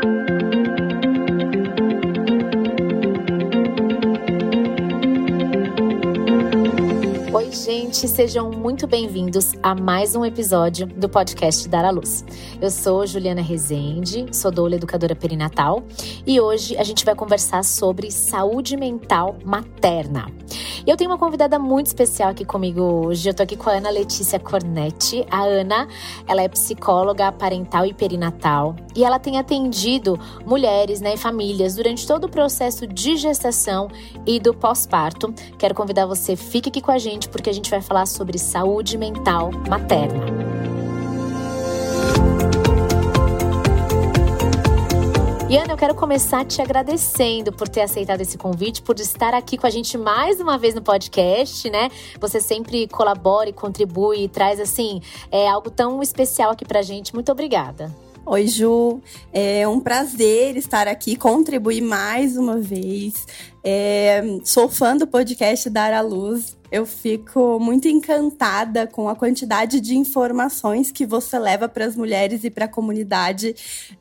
Thank you. Gente, sejam muito bem-vindos a mais um episódio do podcast Dar à Luz. Eu sou Juliana Rezende, sou doula educadora perinatal e hoje a gente vai conversar sobre saúde mental materna. E eu tenho uma convidada muito especial aqui comigo hoje. Eu tô aqui com a Ana Letícia Cornetti. A Ana, ela é psicóloga parental e perinatal e ela tem atendido mulheres, né, e famílias durante todo o processo de gestação e do pós-parto. Quero convidar você, fique aqui com a gente porque a gente vai falar sobre saúde mental materna. E Ana, eu quero começar te agradecendo por ter aceitado esse convite, por estar aqui com a gente mais uma vez no podcast, né? Você sempre colabora e contribui e traz, assim, é, algo tão especial aqui pra gente. Muito obrigada. Oi, Ju. É um prazer estar aqui, contribuir mais uma vez. É, sou fã do podcast Dar à Luz. Eu fico muito encantada com a quantidade de informações que você leva para as mulheres e para a comunidade.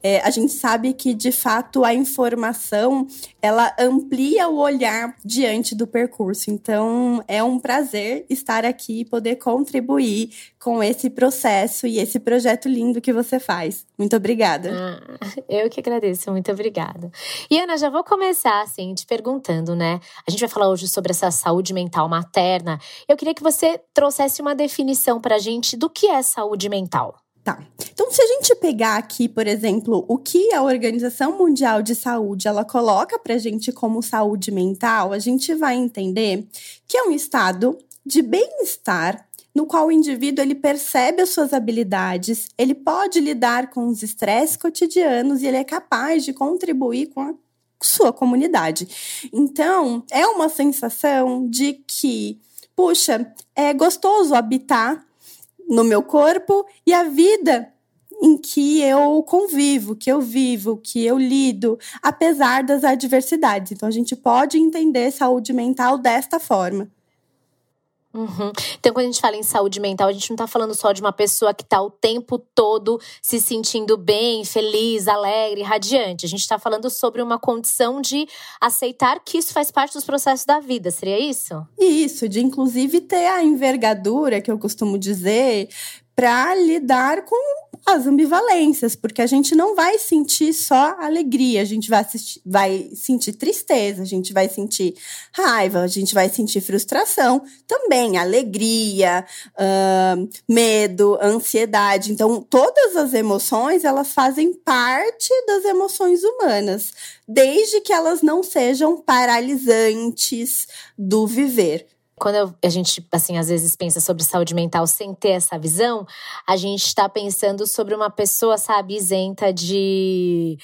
É, a gente sabe que, de fato, a informação ela amplia o olhar diante do percurso. Então, é um prazer estar aqui e poder contribuir com esse processo e esse projeto lindo que você faz. Muito obrigada. Ah, eu que agradeço, muito obrigada. E Ana, já vou começar assim te perguntando, né? A gente vai falar hoje sobre essa saúde mental materna. Eu queria que você trouxesse uma definição para a gente do que é saúde mental. Tá. Então, se a gente pegar aqui, por exemplo, o que a Organização Mundial de Saúde ela coloca para a gente como saúde mental, a gente vai entender que é um estado de bem-estar no qual o indivíduo ele percebe as suas habilidades, ele pode lidar com os estresses cotidianos e ele é capaz de contribuir com a sua comunidade. Então, é uma sensação de que, puxa, é gostoso habitar no meu corpo e a vida em que eu convivo, que eu vivo, que eu lido, apesar das adversidades. Então, a gente pode entender saúde mental desta forma. Uhum. Então, quando a gente fala em saúde mental, a gente não está falando só de uma pessoa que está o tempo todo se sentindo bem, feliz, alegre, radiante. A gente está falando sobre uma condição de aceitar que isso faz parte dos processos da vida. Seria isso? Isso, de inclusive ter a envergadura, que eu costumo dizer, para lidar com as ambivalências, porque a gente não vai sentir só alegria, a gente vai, assistir, vai sentir tristeza, a gente vai sentir raiva, a gente vai sentir frustração, também alegria, uh, medo, ansiedade. Então, todas as emoções, elas fazem parte das emoções humanas, desde que elas não sejam paralisantes do viver. Quando eu, a gente, assim, às vezes pensa sobre saúde mental sem ter essa visão, a gente está pensando sobre uma pessoa, sabe, isenta de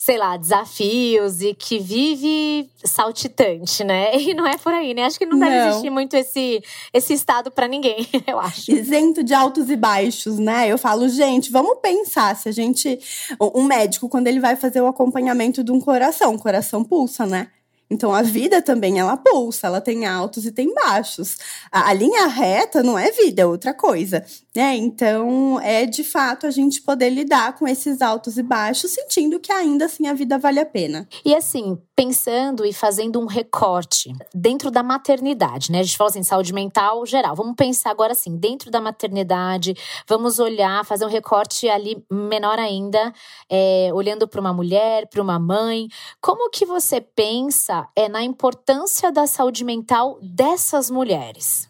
sei lá, desafios e que vive saltitante, né? E não é por aí, né? Acho que não, não. deve existir muito esse, esse estado para ninguém, eu acho. Isento de altos e baixos, né? Eu falo, gente, vamos pensar se a gente. Um médico, quando ele vai fazer o acompanhamento de um coração, o coração pulsa, né? Então a vida também ela pulsa, ela tem altos e tem baixos. A, a, linha reta não é vida, é outra coisa, né? Então é de fato a gente poder lidar com esses altos e baixos, sentindo que ainda assim a vida vale a pena. E assim, pensando e fazendo um recorte dentro da maternidade, né? A gente fala assim, saúde mental geral. Vamos pensar agora assim, dentro da maternidade, vamos olhar, fazer um recorte ali menor ainda, é, olhando para uma mulher, para uma mãe. Como que você pensa é na importância da saúde mental dessas mulheres.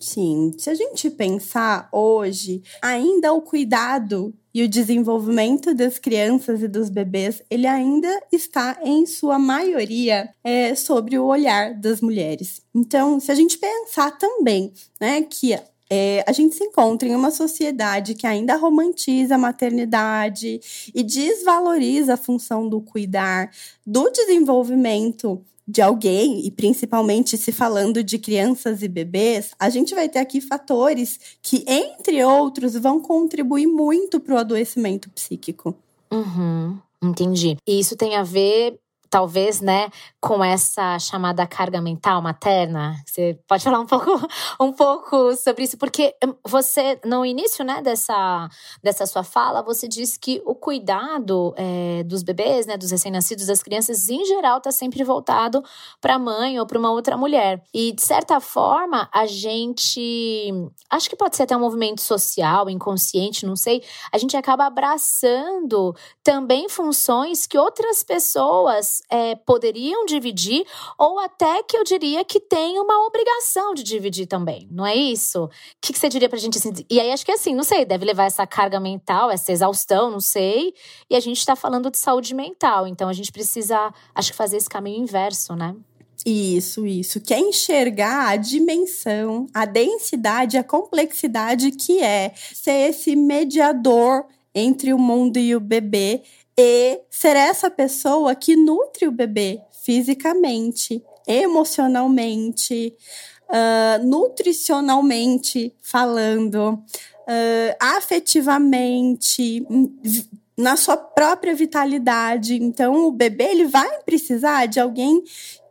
Sim, se a gente pensar hoje, ainda o cuidado e o desenvolvimento das crianças e dos bebês, ele ainda está, em sua maioria, é, sobre o olhar das mulheres. Então, se a gente pensar também né, que é, a gente se encontra em uma sociedade que ainda romantiza a maternidade e desvaloriza a função do cuidar, do desenvolvimento de alguém, e principalmente se falando de crianças e bebês, a gente vai ter aqui fatores que, entre outros, vão contribuir muito para o adoecimento psíquico. Uhum, entendi. E isso tem a ver talvez, né, com essa chamada carga mental materna. Você pode falar um pouco, um pouco sobre isso, porque hum, você, no início, né, dessa, dessa sua fala, você disse que o cuidado é, dos bebês, né, dos recém-nascidos, das crianças, em geral, está sempre voltado para a mãe ou para uma outra mulher. E, de certa forma, a gente, acho que pode ser até um movimento social, inconsciente, não sei, a gente acaba abraçando também funções que outras pessoas é, poderiam dividir, ou até que eu diria que tem uma obrigação de dividir também, não é isso? O que, que você diria pra gente assim? E aí acho que assim, não sei, deve levar essa carga mental, essa exaustão, não sei. E a gente tá falando de saúde mental, então a gente precisa, acho que fazer esse caminho inverso, né? Isso, isso. Que é enxergar a dimensão, a densidade, a complexidade que é ser esse mediador entre o mundo e o bebê e ser essa pessoa que nutre o bebê fisicamente, emocionalmente, uh, nutricionalmente falando, uh, afetivamente, na sua própria vitalidade. Então, o bebê ele vai precisar de alguém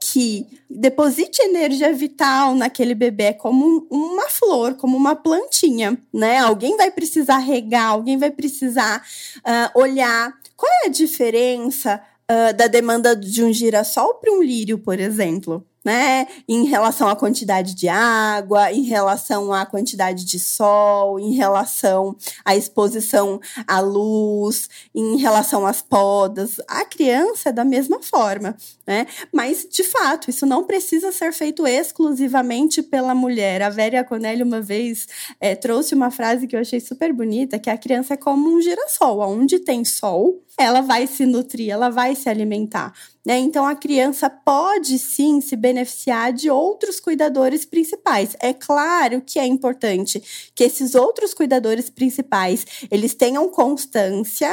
que deposite energia vital naquele bebê como uma flor, como uma plantinha, né? Alguém vai precisar regar, alguém vai precisar uh, olhar qual é a diferença uh, da demanda de um girassol para um lírio, por exemplo né? Em relação à quantidade de água, em relação à quantidade de sol, em relação à exposição à luz, em relação às podas. A criança é da mesma forma, né? Mas, de fato, isso não precisa ser feito exclusivamente pela mulher. A Vera Conelli, uma vez, é, trouxe uma frase que eu achei super bonita, que a criança é como um girassol. Onde tem sol, ela vai se nutrir, ela vai se alimentar. Né? Então, a criança pode sim se beneficiar de outros cuidadores principais. É claro que é importante que esses outros cuidadores principais eles tenham constância.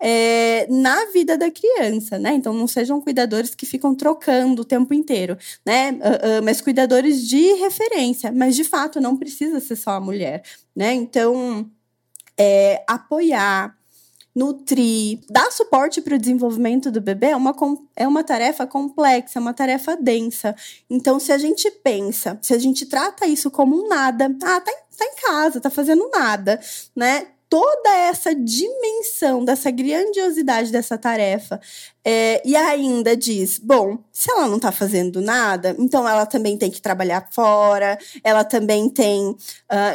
É, na vida da criança, né? Então não sejam cuidadores que ficam trocando o tempo inteiro, né? Uh, uh, mas cuidadores de referência, mas de fato não precisa ser só a mulher, né? Então é, apoiar, nutrir, dar suporte para o desenvolvimento do bebê é uma, é uma tarefa complexa, é uma tarefa densa. Então, se a gente pensa, se a gente trata isso como um nada, ah, tá, tá em casa, tá fazendo nada, né? toda essa dimensão dessa grandiosidade dessa tarefa é, e ainda diz: bom, se ela não está fazendo nada, então ela também tem que trabalhar fora, ela também tem uh,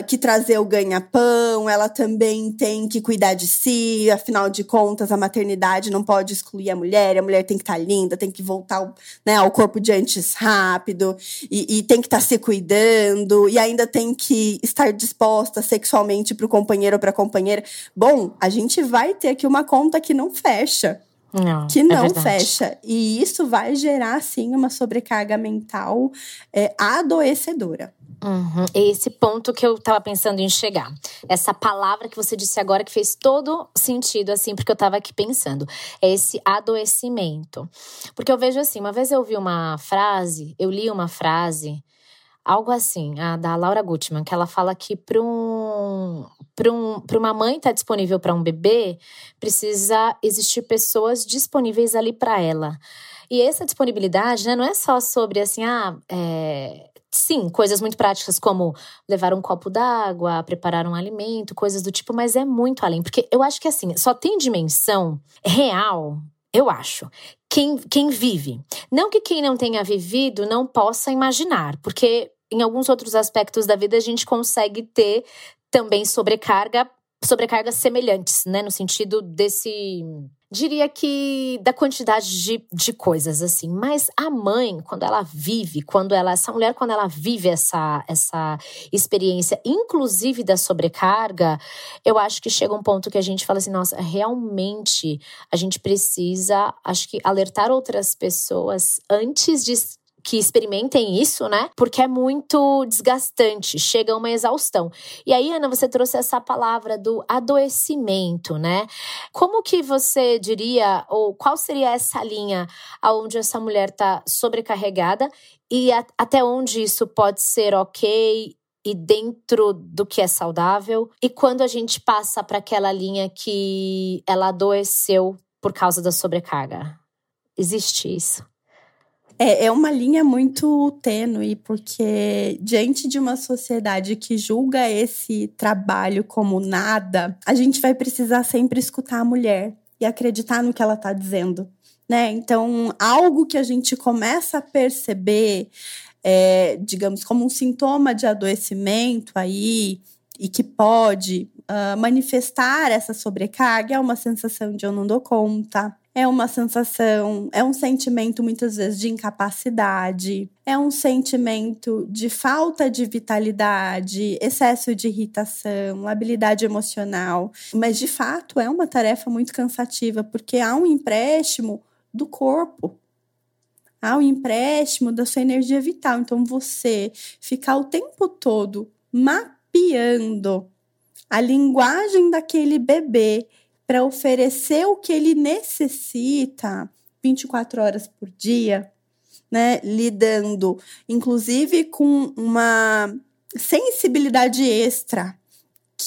que trazer o ganha-pão, ela também tem que cuidar de si, afinal de contas, a maternidade não pode excluir a mulher, a mulher tem que estar tá linda, tem que voltar ao, né, ao corpo de antes rápido, e, e tem que estar tá se cuidando, e ainda tem que estar disposta sexualmente para o companheiro ou para a companheira. Bom, a gente vai ter aqui uma conta que não fecha. Não, que é não é fecha. E isso vai gerar, sim, uma sobrecarga mental é, adoecedora. Uhum. Esse ponto que eu tava pensando em chegar. Essa palavra que você disse agora que fez todo sentido, assim, porque eu tava aqui pensando. É esse adoecimento. Porque eu vejo assim, uma vez eu vi uma frase, eu li uma frase algo assim, a da Laura Gutman, que ela fala que para um, um, uma mãe estar tá disponível para um bebê, precisa existir pessoas disponíveis ali para ela. E essa disponibilidade né, não é só sobre assim, ah, é, sim, coisas muito práticas como levar um copo d'água, preparar um alimento, coisas do tipo, mas é muito além. Porque eu acho que assim, só tem dimensão real eu acho. Quem, quem vive. Não que quem não tenha vivido não possa imaginar, porque em alguns outros aspectos da vida a gente consegue ter também sobrecarga, sobrecargas semelhantes, né? No sentido desse diria que da quantidade de, de coisas assim. Mas a mãe, quando ela vive, quando ela, essa mulher, quando ela vive essa, essa experiência, inclusive da sobrecarga, eu acho que chega um ponto que a gente fala assim, nossa, realmente a gente precisa, acho que alertar outras pessoas antes de que experimentem isso, né? Porque é muito desgastante, chega a uma exaustão. E aí, Ana, você trouxe essa palavra do adoecimento, né? Como que você diria, ou qual seria essa linha aonde essa mulher tá sobrecarregada e a, até onde isso pode ser ok e dentro do que é saudável? E quando a gente passa para aquela linha que ela adoeceu por causa da sobrecarga? Existe isso? É, é uma linha muito tênue, porque diante de uma sociedade que julga esse trabalho como nada, a gente vai precisar sempre escutar a mulher e acreditar no que ela está dizendo. Né? Então, algo que a gente começa a perceber, é, digamos, como um sintoma de adoecimento aí, e que pode uh, manifestar essa sobrecarga, é uma sensação de eu não dou conta, é uma sensação, é um sentimento muitas vezes de incapacidade, é um sentimento de falta de vitalidade, excesso de irritação, habilidade emocional. Mas de fato é uma tarefa muito cansativa, porque há um empréstimo do corpo. Há um empréstimo da sua energia vital. Então você ficar o tempo todo mapeando a linguagem daquele bebê para oferecer o que ele necessita 24 horas por dia, né? Lidando, inclusive, com uma sensibilidade extra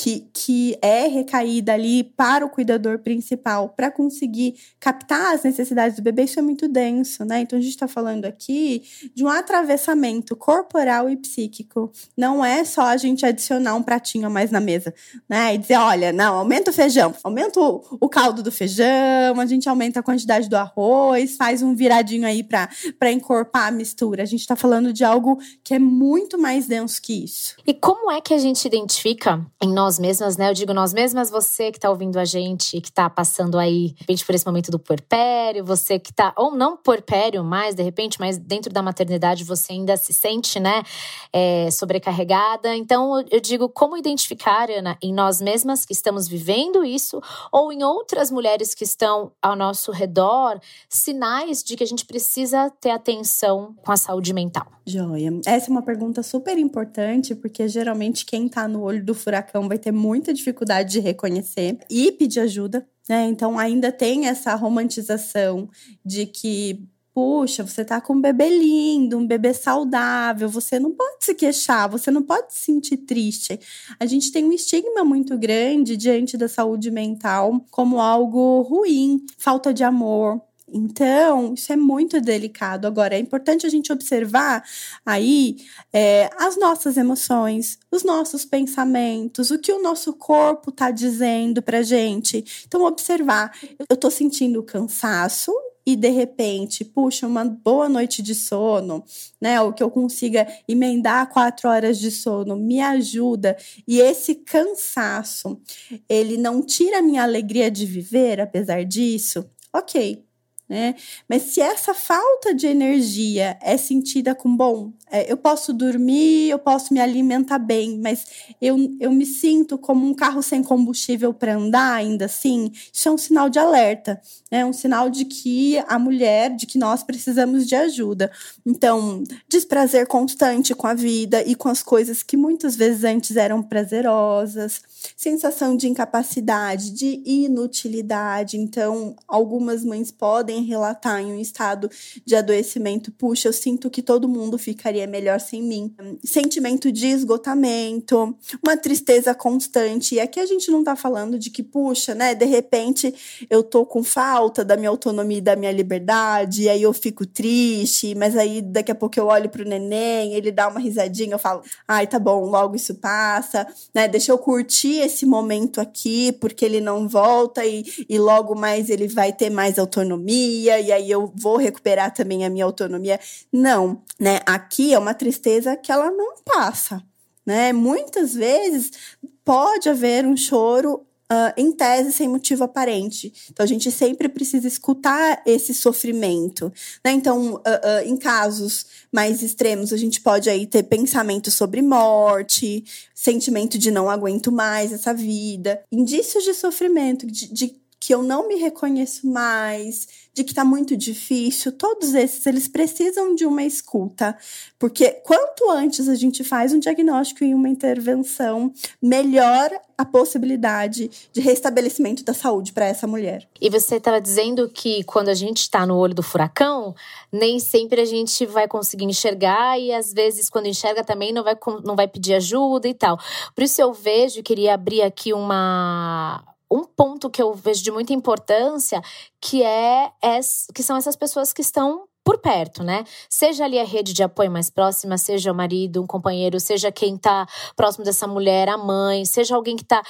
que, que é recaída ali para o cuidador principal para conseguir captar as necessidades do bebê, isso é muito denso, né? Então a gente está falando aqui de um atravessamento corporal e psíquico. Não é só a gente adicionar um pratinho a mais na mesa, né? E dizer, olha, não, aumenta o feijão, aumenta o, o caldo do feijão, a gente aumenta a quantidade do arroz, faz um viradinho aí para encorpar a mistura. A gente está falando de algo que é muito mais denso que isso. E como é que a gente identifica em nós mesmas, né? Eu digo nós mesmas, você que tá ouvindo a gente, que tá passando aí, de repente, por esse momento do puerpério, você que tá, ou não puerpério mais, de repente, mas dentro da maternidade você ainda se sente, né, é, sobrecarregada. Então, eu digo, como identificar, Ana, em nós mesmas que estamos vivendo isso, ou em outras mulheres que estão ao nosso redor, sinais de que a gente precisa ter atenção com a saúde mental? Joia. Essa é uma pergunta super importante, porque geralmente quem tá no olho do furacão vai ter muita dificuldade de reconhecer e pedir ajuda, né? Então ainda tem essa romantização de que puxa, você tá com um bebê lindo, um bebê saudável, você não pode se queixar, você não pode se sentir triste. A gente tem um estigma muito grande diante da saúde mental como algo ruim, falta de amor, então, isso é muito delicado. Agora, é importante a gente observar aí é, as nossas emoções, os nossos pensamentos, o que o nosso corpo está dizendo para gente. Então, observar. Eu estou sentindo cansaço, e de repente, puxa, uma boa noite de sono, né? Ou que eu consiga emendar quatro horas de sono, me ajuda. E esse cansaço, ele não tira a minha alegria de viver, apesar disso. Ok, né? Mas se essa falta de energia é sentida com bom, é, eu posso dormir, eu posso me alimentar bem, mas eu, eu me sinto como um carro sem combustível para andar ainda assim, isso é um sinal de alerta, né? um sinal de que a mulher, de que nós precisamos de ajuda. Então, desprazer constante com a vida e com as coisas que muitas vezes antes eram prazerosas, sensação de incapacidade, de inutilidade. Então, algumas mães podem relatar em um estado de adoecimento, puxa, eu sinto que todo mundo ficaria melhor sem mim. Sentimento de esgotamento, uma tristeza constante. E aqui a gente não tá falando de que, puxa, né, de repente eu tô com falta da minha autonomia e da minha liberdade, e aí eu fico triste, mas aí daqui a pouco eu olho pro neném, ele dá uma risadinha, eu falo, ai, tá bom, logo isso passa, né, deixa eu curtir esse momento aqui, porque ele não volta e, e logo mais ele vai ter mais autonomia, e aí eu vou recuperar também a minha autonomia. Não, né, aqui é uma tristeza que ela não passa, né? Muitas vezes pode haver um choro Uh, em tese, sem motivo aparente. Então, a gente sempre precisa escutar esse sofrimento. Né? Então, uh, uh, em casos mais extremos, a gente pode aí ter pensamento sobre morte, sentimento de não aguento mais essa vida, indícios de sofrimento, de, de que eu não me reconheço mais, de que está muito difícil, todos esses eles precisam de uma escuta, porque quanto antes a gente faz um diagnóstico e uma intervenção, melhor a possibilidade de restabelecimento da saúde para essa mulher. E você estava dizendo que quando a gente está no olho do furacão, nem sempre a gente vai conseguir enxergar e às vezes quando enxerga também não vai, não vai pedir ajuda e tal. Por isso eu vejo, queria abrir aqui uma um ponto que eu vejo de muita importância, que é, é que são essas pessoas que estão por perto, né? Seja ali a rede de apoio mais próxima, seja o marido, um companheiro, seja quem tá próximo dessa mulher, a mãe, seja alguém que tá.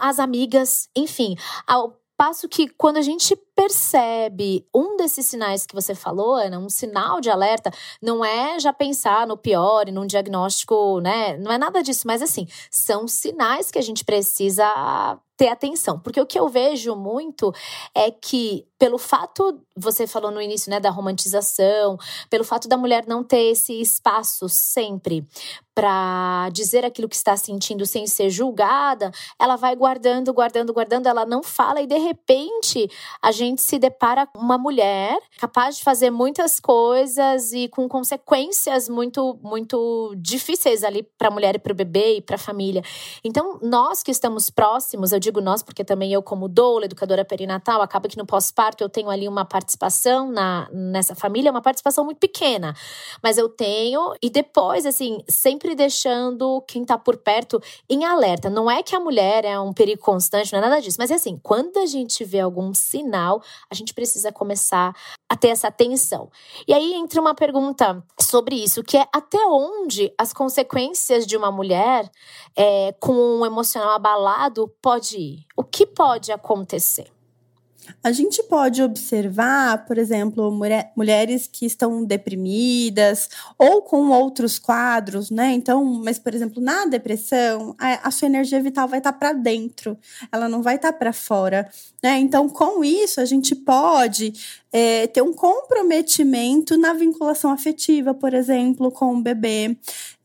as amigas, enfim. Ao passo que quando a gente percebe um desses sinais que você falou, Ana, um sinal de alerta, não é já pensar no pior e num diagnóstico, né? Não é nada disso, mas assim, são sinais que a gente precisa ter atenção. Porque o que eu vejo muito é que, pelo fato, você falou no início, né, da romantização, pelo fato da mulher não ter esse espaço sempre para dizer aquilo que está sentindo sem ser julgada, ela vai guardando, guardando, guardando, ela não fala e de repente a gente se depara com uma mulher capaz de fazer muitas coisas e com consequências muito muito difíceis ali para a mulher e para o bebê e para a família. Então, nós que estamos próximos, eu digo nós porque também eu como doula, educadora perinatal, acaba que no pós-parto eu tenho ali uma participação na nessa família, uma participação muito pequena, mas eu tenho e depois assim, sempre deixando quem está por perto em alerta. Não é que a mulher é um perigo constante, não é nada disso, mas é assim, quando a gente vê algum sinal, a gente precisa começar a ter essa atenção. E aí entra uma pergunta sobre isso, que é até onde as consequências de uma mulher é, com um emocional abalado pode ir? O que pode acontecer? A gente pode observar, por exemplo, mulher, mulheres que estão deprimidas ou com outros quadros, né? Então, mas, por exemplo, na depressão, a, a sua energia vital vai estar tá para dentro, ela não vai estar tá para fora, né? Então, com isso, a gente pode é, ter um comprometimento na vinculação afetiva, por exemplo, com o bebê.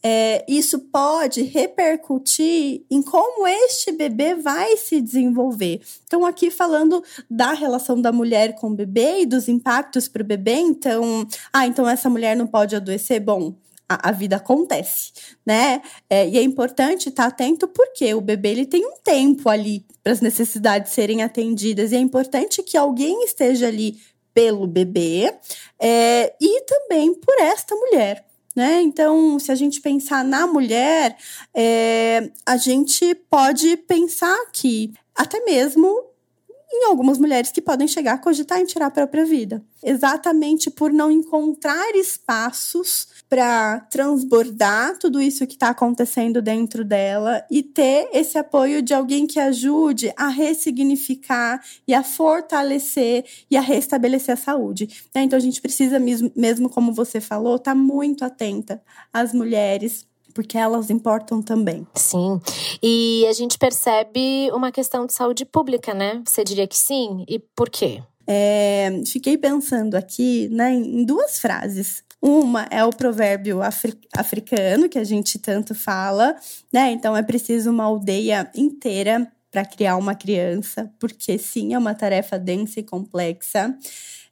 É, isso pode repercutir em como este bebê vai se desenvolver. Então, aqui falando da relação da mulher com o bebê e dos impactos para o bebê, então, ah, então essa mulher não pode adoecer? Bom, a, vida acontece, né? É, e é importante estar atento porque o bebê ele tem um tempo ali para as necessidades serem atendidas e é importante que alguém esteja ali pelo bebê é, e também por esta mulher. Né? Então, se a gente pensar na mulher, é, a gente pode pensar que até mesmo em algumas mulheres que podem chegar a cogitar em tirar a própria vida. Exatamente por não encontrar espaços para transbordar tudo isso que está acontecendo dentro dela e ter esse apoio de alguém que ajude a ressignificar e a fortalecer e a restabelecer a saúde. Né? Então a gente precisa mesmo, mesmo como você falou, estar tá muito atenta às mulheres porque elas importam também. Sim. E a gente percebe uma questão de saúde pública, né? Você diria que sim? E por quê? É, fiquei pensando aqui né, em duas frases. Uma é o provérbio afri africano, que a gente tanto fala, né? Então é preciso uma aldeia inteira para criar uma criança, porque sim, é uma tarefa densa e complexa.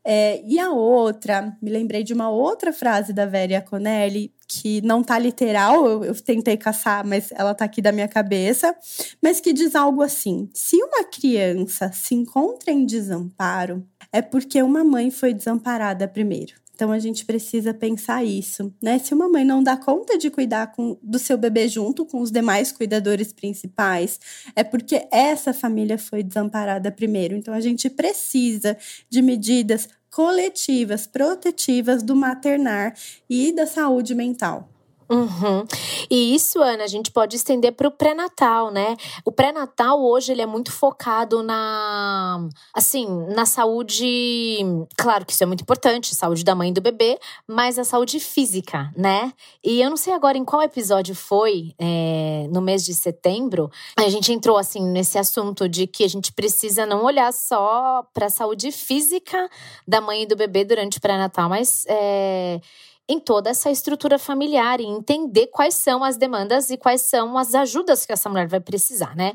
É, e a outra, me lembrei de uma outra frase da Vera Conelli, que não tá literal, eu, eu, tentei caçar, mas ela tá aqui da minha cabeça, mas que diz algo assim: se uma criança se encontra em desamparo, é porque uma mãe foi desamparada primeiro. Então a gente precisa pensar isso, né? Se uma mãe não dá conta de cuidar com, do seu bebê junto com os demais cuidadores principais, é porque essa família foi desamparada primeiro. Então a gente precisa de medidas coletivas protetivas do maternar e da saúde mental. Uhum. E isso, Ana, a gente pode estender para o pré-natal, né? O pré-natal hoje ele é muito focado na, assim, na saúde. Claro que isso é muito importante, saúde da mãe e do bebê, mas a saúde física, né? E eu não sei agora em qual episódio foi, é, no mês de setembro, a gente entrou assim nesse assunto de que a gente precisa não olhar só para a saúde física da mãe e do bebê durante o pré-natal, mas é, em toda essa estrutura familiar e entender quais são as demandas e quais são as ajudas que essa mulher vai precisar, né?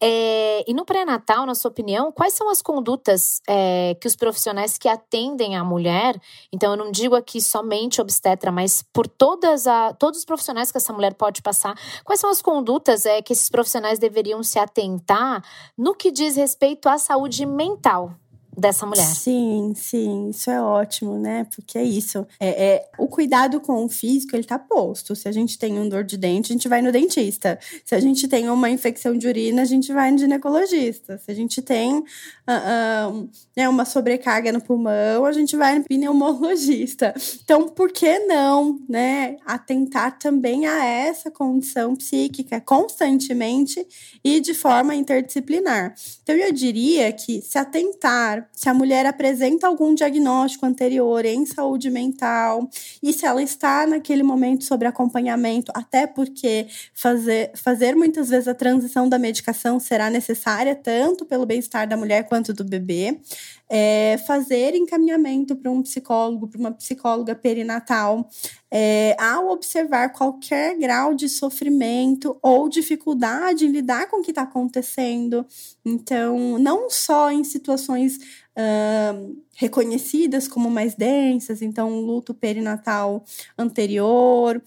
É, e no pré-natal, na sua opinião, quais são as condutas é, que os profissionais que atendem a mulher, então eu não digo aqui somente obstetra, mas por todas a, todos os profissionais que essa mulher pode passar, quais são as condutas é, que esses profissionais deveriam se atentar no que diz respeito à saúde mental dessa mulher. Sim, sim, isso é ótimo, né? Porque é isso. É, é, o cuidado com o físico, ele tá posto. Se a gente tem um dor de dente, a gente vai no dentista. Se a gente tem uma infecção de urina, a gente vai no ginecologista. Se a gente tem uh, uh, né, uma sobrecarga no pulmão, a gente vai no pneumologista. Então, por que não, né, atentar também a essa condição psíquica constantemente e de forma interdisciplinar? Então, eu diria que se atentar, se a mulher apresenta algum diagnóstico anterior em saúde mental e se ela está naquele momento sobre acompanhamento, até porque fazer, fazer muitas vezes a transição da medicação será necessária tanto pelo bem-estar da mulher quanto do bebê é, fazer encaminhamento para um psicólogo, para uma psicóloga perinatal, é, ao observar qualquer grau de sofrimento ou dificuldade em lidar com o que está acontecendo. Então, não só em situações uh, reconhecidas como mais densas, então, um luto perinatal anterior.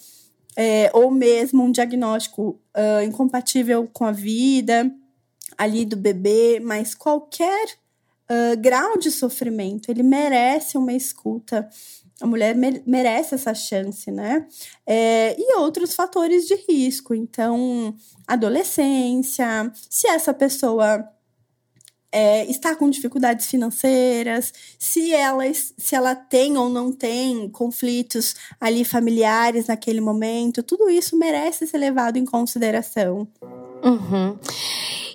É, ou mesmo um diagnóstico uh, incompatível com a vida ali do bebê, mas qualquer grau de sofrimento, ele merece uma escuta. A mulher merece essa chance, né? É, e outros fatores de risco. Então, adolescência, se essa pessoa é, está com dificuldades financeiras, se ela, se ela tem ou não tem conflitos ali familiares naquele momento, tudo isso merece ser levado em consideração. Uhum.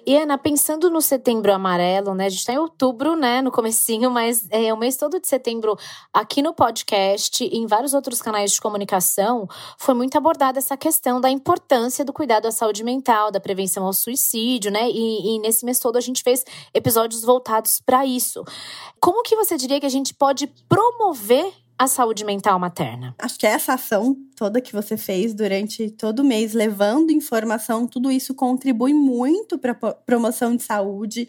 E Ana, pensando no setembro amarelo, né? A gente tá em outubro, né? No comecinho, mas é o mês todo de setembro aqui no podcast e em vários outros canais de comunicação foi muito abordada essa questão da importância do cuidado à saúde mental, da prevenção ao suicídio, né? E, e nesse mês todo a gente fez episódios voltados para isso. Como que você diria que a gente pode promover a saúde mental materna? Acho que essa ação toda que você fez durante todo o mês, levando informação, tudo isso contribui muito para promoção de saúde,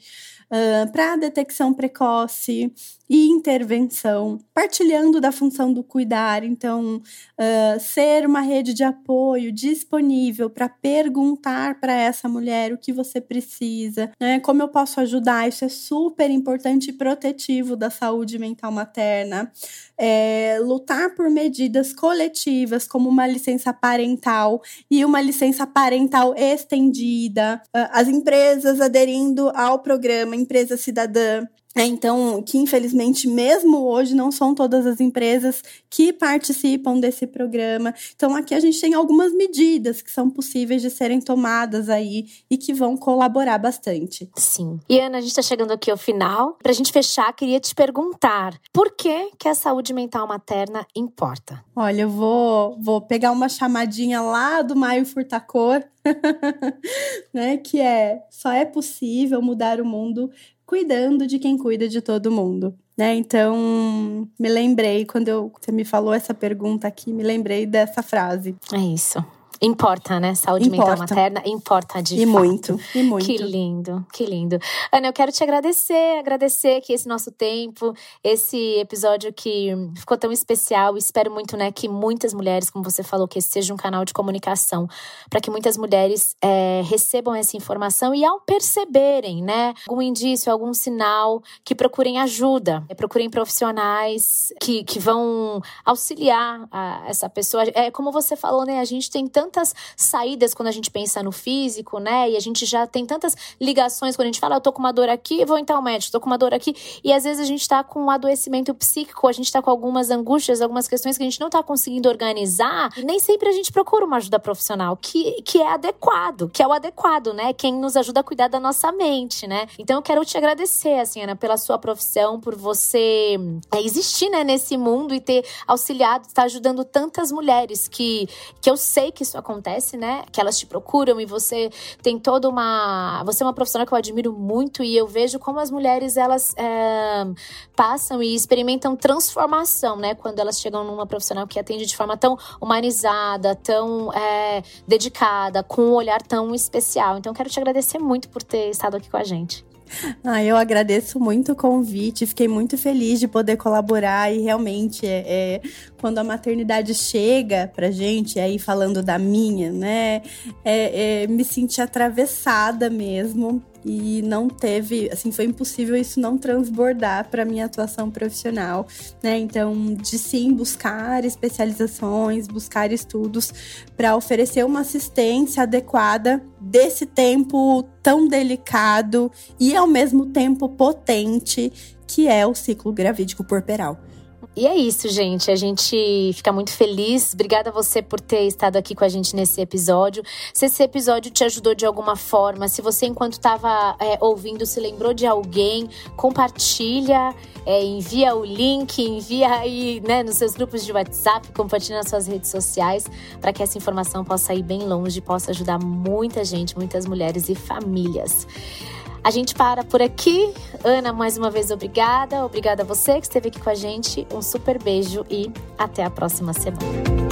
uh, para detecção precoce, e intervenção, partilhando da função do cuidar, então uh, ser uma rede de apoio disponível para perguntar para essa mulher o que você precisa, né? Como eu posso ajudar? Isso é super importante e protetivo da saúde mental materna. É, lutar por medidas coletivas, como uma licença parental e uma licença parental estendida, uh, as empresas aderindo ao programa Empresa Cidadã, é, então, que infelizmente, mesmo hoje, não são todas as empresas que participam desse programa. Então, aqui a gente tem algumas medidas que são possíveis de serem tomadas aí e que vão colaborar bastante. Sim. E Ana, a gente está chegando aqui ao final. Para a gente fechar, queria te perguntar: por que, que a saúde mental materna importa? Olha, eu vou, vou pegar uma chamadinha lá do Maio Furtacor, né? Que é só é possível mudar o mundo cuidando de quem cuida de todo mundo. Né? Então, me lembrei, quando eu, você me falou essa pergunta aqui, me lembrei dessa frase. É isso. Importa, né? Saúde importa. mental materna importa de e fato. muito, e muito. Que lindo, que lindo. Ana, eu quero te agradecer, agradecer aqui esse nosso tempo, esse episódio que ficou tão especial. Espero muito, né, que muitas mulheres, como você falou, que esse seja um canal de comunicação para que muitas mulheres é, recebam essa informação e ao perceberem, né, algum indício, algum sinal, que procurem ajuda, procurem profissionais que, que vão auxiliar a, essa pessoa. É como você falou, né, a gente tem tanto tantas saídas quando a gente pensa no físico, né? E a gente já tem tantas ligações quando a gente fala, eu tô com uma dor aqui, vou entrar ao médico, tô com uma dor aqui. E às vezes a gente tá com um adoecimento psíquico, a gente tá com algumas angústias, algumas questões que a gente não tá conseguindo organizar. E nem sempre a gente procura uma ajuda profissional que, que é adequado, que é o adequado, né? Quem nos ajuda a cuidar da nossa mente, né? Então eu quero te agradecer, assim, Ana, pela sua profissão, por você é, existir, né, nesse mundo e ter auxiliado, estar tá ajudando tantas mulheres que, que eu sei que isso isso acontece, né? Que elas te procuram e você tem toda uma. Você é uma profissional que eu admiro muito e eu vejo como as mulheres elas é, passam e experimentam transformação, né? Quando elas chegam numa profissional que atende de forma tão humanizada, tão é, dedicada, com um olhar tão especial. Então, quero te agradecer muito por ter estado aqui com a gente. Ah, eu agradeço muito o convite, fiquei muito feliz de poder colaborar e realmente é, é, quando a maternidade chega pra gente, aí falando da minha, né, é, é, me senti atravessada mesmo e não teve, assim, foi impossível isso não transbordar para minha atuação profissional, né? Então, de sim buscar especializações, buscar estudos para oferecer uma assistência adequada desse tempo tão delicado e ao mesmo tempo potente que é o ciclo gravídico porperal. E é isso, gente. A gente fica muito feliz. Obrigada a você por ter estado aqui com a gente nesse episódio. Se esse episódio te ajudou de alguma forma, se você, enquanto estava é, ouvindo, se lembrou de alguém, compartilha, é, envia o link, envia aí né, nos seus grupos de WhatsApp, compartilha nas suas redes sociais, para que essa informação possa ir bem longe, possa ajudar muita gente, muitas mulheres e famílias. A gente para por aqui. Ana, mais uma vez, obrigada. Obrigada a você que esteve aqui com a gente. Um super beijo e até a próxima semana.